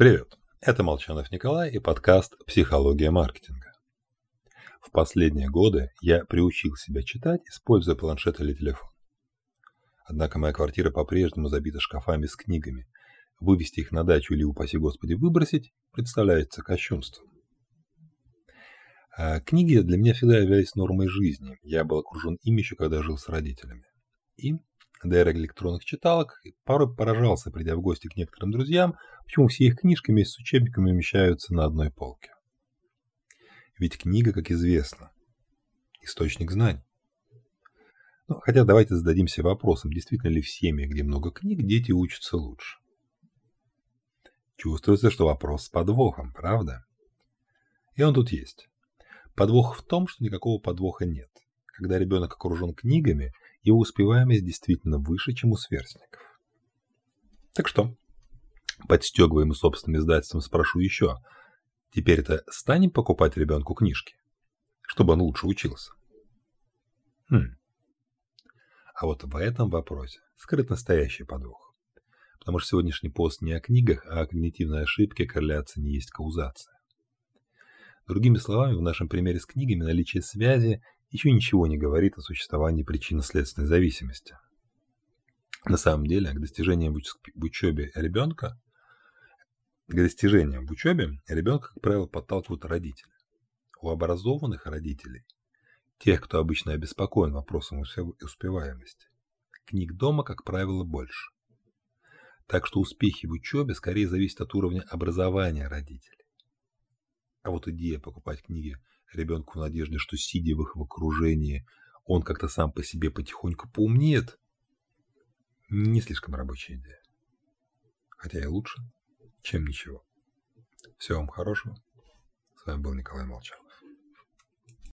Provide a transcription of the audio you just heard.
Привет, это Молчанов Николай и подкаст «Психология маркетинга». В последние годы я приучил себя читать, используя планшет или телефон. Однако моя квартира по-прежнему забита шкафами с книгами. Вывести их на дачу или, упаси господи, выбросить представляется кощунством. А книги для меня всегда являлись нормой жизни. Я был окружен ими еще когда жил с родителями. И до эры электронных читалок порой поражался, придя в гости к некоторым друзьям, почему все их книжки вместе с учебниками умещаются на одной полке. Ведь книга, как известно, источник знаний. Ну, хотя давайте зададимся вопросом, действительно ли в семье, где много книг, дети учатся лучше. Чувствуется, что вопрос с подвохом, правда? И он тут есть. Подвох в том, что никакого подвоха нет. Когда ребенок окружен книгами, его успеваемость действительно выше, чем у сверстников. Так что, подстегиваемый собственным издательством, спрошу еще. Теперь-то станем покупать ребенку книжки, чтобы он лучше учился? Хм. А вот в этом вопросе скрыт настоящий подвох. Потому что сегодняшний пост не о книгах, а о когнитивной ошибке корреляция не есть каузация. Другими словами, в нашем примере с книгами наличие связи еще ничего не говорит о существовании причинно-следственной зависимости. На самом деле, к достижениям в учебе ребенка, к достижениям в учебе ребенка, как правило, подталкивают родители. У образованных родителей, тех, кто обычно обеспокоен вопросом успеваемости, книг дома, как правило, больше. Так что успехи в учебе скорее зависят от уровня образования родителей. А вот идея покупать книги ребенку в надежде, что сидя в их окружении, он как-то сам по себе потихоньку поумнеет, не слишком рабочая идея. Хотя и лучше, чем ничего. Всего вам хорошего. С вами был Николай Молчанов.